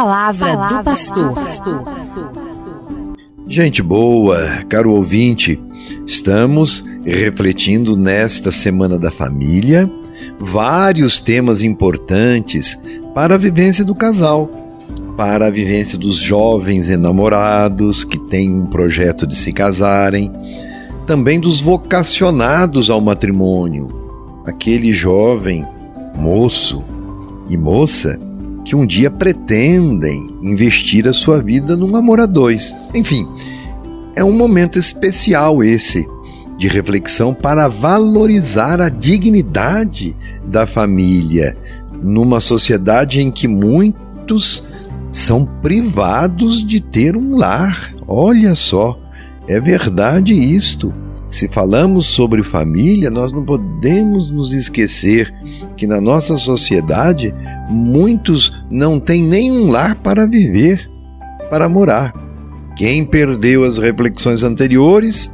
Palavra, Palavra do pastor. pastor. Gente boa, caro ouvinte, estamos refletindo nesta Semana da Família vários temas importantes para a vivência do casal, para a vivência dos jovens enamorados que têm um projeto de se casarem, também dos vocacionados ao matrimônio, aquele jovem, moço e moça que um dia pretendem investir a sua vida num amor a dois. Enfim, é um momento especial esse de reflexão para valorizar a dignidade da família numa sociedade em que muitos são privados de ter um lar. Olha só, é verdade isto. Se falamos sobre família, nós não podemos nos esquecer que na nossa sociedade muitos não têm nenhum lar para viver, para morar. Quem perdeu as reflexões anteriores,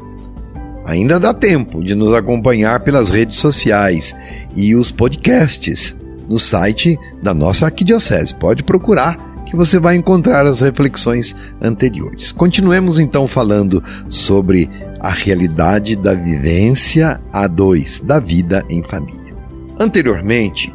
ainda dá tempo de nos acompanhar pelas redes sociais e os podcasts no site da nossa arquidiocese. Pode procurar que você vai encontrar as reflexões anteriores. Continuemos então falando sobre a realidade da vivência a dois, da vida em família. Anteriormente,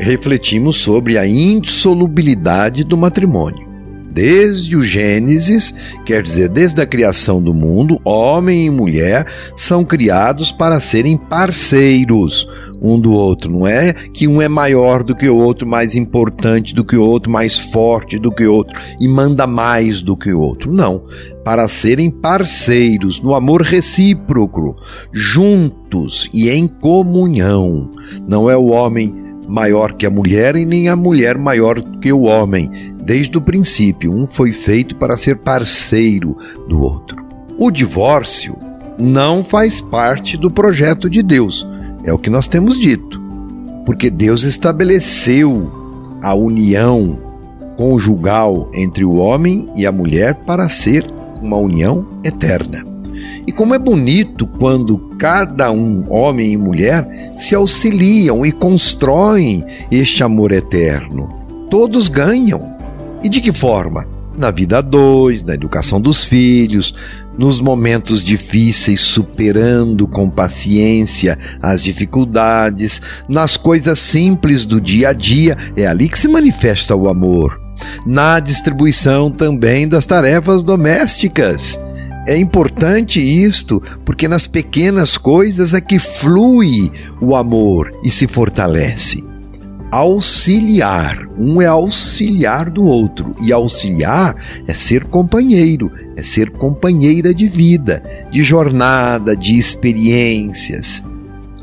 refletimos sobre a insolubilidade do matrimônio. Desde o Gênesis, quer dizer, desde a criação do mundo, homem e mulher são criados para serem parceiros um do outro. Não é que um é maior do que o outro, mais importante do que o outro, mais forte do que o outro e manda mais do que o outro. Não. Para serem parceiros no amor recíproco, juntos e em comunhão. Não é o homem maior que a mulher e nem a mulher maior que o homem. Desde o princípio, um foi feito para ser parceiro do outro. O divórcio não faz parte do projeto de Deus, é o que nós temos dito. Porque Deus estabeleceu a união conjugal entre o homem e a mulher para ser uma união eterna. E como é bonito quando cada um, homem e mulher, se auxiliam e constroem este amor eterno. Todos ganham. E de que forma? Na vida a dois, na educação dos filhos, nos momentos difíceis, superando com paciência as dificuldades, nas coisas simples do dia a dia, é ali que se manifesta o amor. Na distribuição também das tarefas domésticas é importante isto, porque nas pequenas coisas é que flui o amor e se fortalece. Auxiliar, um é auxiliar do outro, e auxiliar é ser companheiro, é ser companheira de vida, de jornada, de experiências.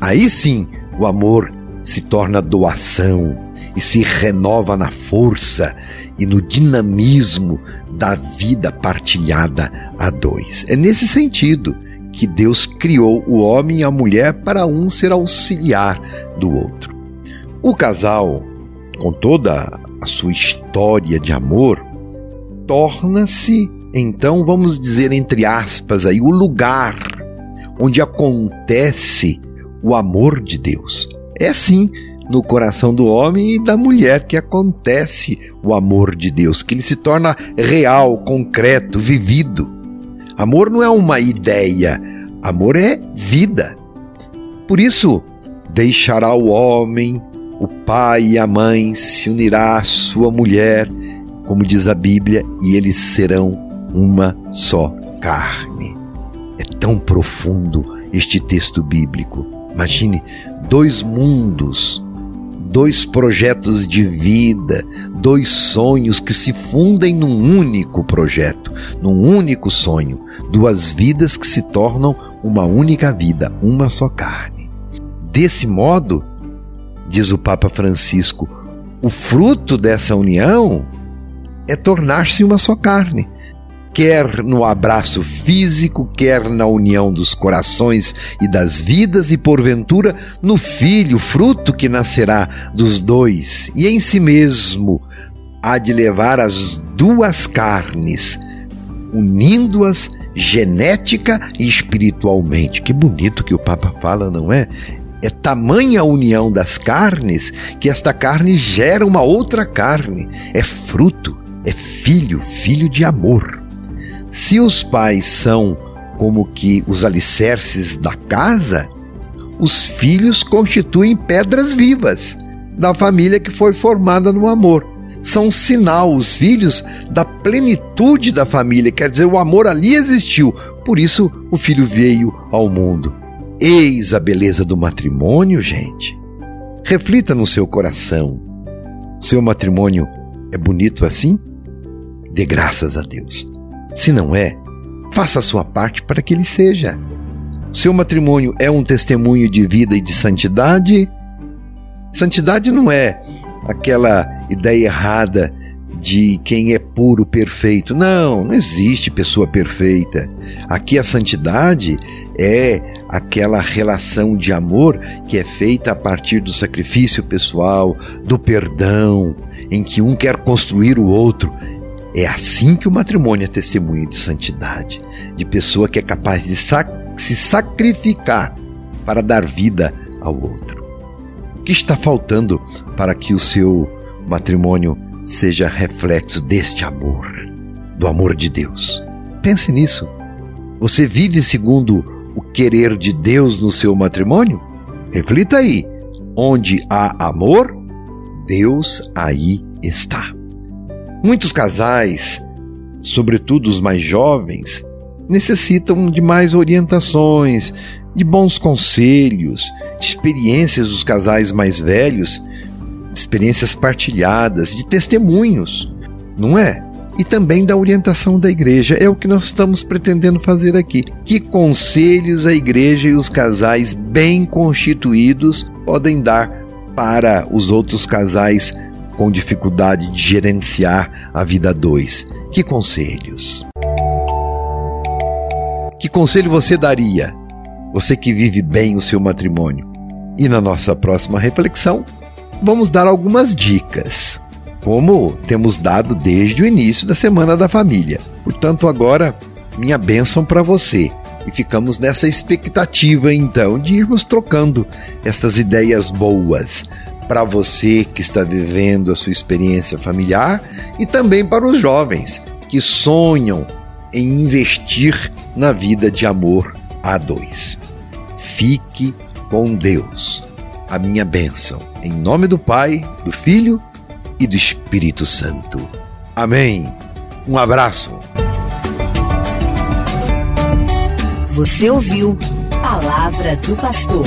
Aí sim o amor se torna doação e se renova na força e no dinamismo da vida partilhada a dois. É nesse sentido que Deus criou o homem e a mulher para um ser auxiliar do outro. O casal, com toda a sua história de amor, torna-se, então, vamos dizer entre aspas aí, o lugar onde acontece o amor de Deus. É assim no coração do homem e da mulher que acontece o amor de Deus, que ele se torna real, concreto, vivido. Amor não é uma ideia, amor é vida. Por isso, deixará o homem, o pai e a mãe, se unirá à sua mulher, como diz a Bíblia, e eles serão uma só carne. É tão profundo este texto bíblico. Imagine dois mundos dois projetos de vida, dois sonhos que se fundem num único projeto, num único sonho, duas vidas que se tornam uma única vida, uma só carne. Desse modo, diz o Papa Francisco, o fruto dessa união é tornar-se uma só carne quer no abraço físico, quer na união dos corações e das vidas, e porventura no filho, fruto que nascerá dos dois, e em si mesmo há de levar as duas carnes, unindo-as genética e espiritualmente. Que bonito que o Papa fala, não é? É tamanha a união das carnes que esta carne gera uma outra carne, é fruto é filho, filho de amor. Se os pais são como que os alicerces da casa, os filhos constituem pedras vivas da família que foi formada no amor. São sinal, os filhos, da plenitude da família, quer dizer, o amor ali existiu, por isso o filho veio ao mundo. Eis a beleza do matrimônio, gente. Reflita no seu coração. Seu matrimônio é bonito assim? Dê graças a Deus. Se não é, faça a sua parte para que ele seja. Seu matrimônio é um testemunho de vida e de santidade? Santidade não é aquela ideia errada de quem é puro, perfeito. Não, não existe pessoa perfeita. Aqui a santidade é aquela relação de amor que é feita a partir do sacrifício pessoal, do perdão, em que um quer construir o outro. É assim que o matrimônio é testemunho de santidade, de pessoa que é capaz de sac se sacrificar para dar vida ao outro. O que está faltando para que o seu matrimônio seja reflexo deste amor, do amor de Deus? Pense nisso. Você vive segundo o querer de Deus no seu matrimônio? Reflita aí. Onde há amor, Deus aí está. Muitos casais, sobretudo os mais jovens, necessitam de mais orientações, de bons conselhos, de experiências dos casais mais velhos, experiências partilhadas, de testemunhos, não é? e também da orientação da igreja. É o que nós estamos pretendendo fazer aqui. Que conselhos a igreja e os casais bem constituídos podem dar para os outros casais com dificuldade de gerenciar a vida dois? Que conselhos? Que conselho você daria? Você que vive bem o seu matrimônio. E na nossa próxima reflexão, vamos dar algumas dicas como temos dado desde o início da Semana da Família. Portanto, agora, minha bênção para você. E ficamos nessa expectativa, então, de irmos trocando estas ideias boas para você que está vivendo a sua experiência familiar e também para os jovens que sonham em investir na vida de amor a dois. Fique com Deus. A minha bênção. Em nome do Pai, do Filho e do Espírito Santo. Amém. Um abraço. Você ouviu Palavra do Pastor.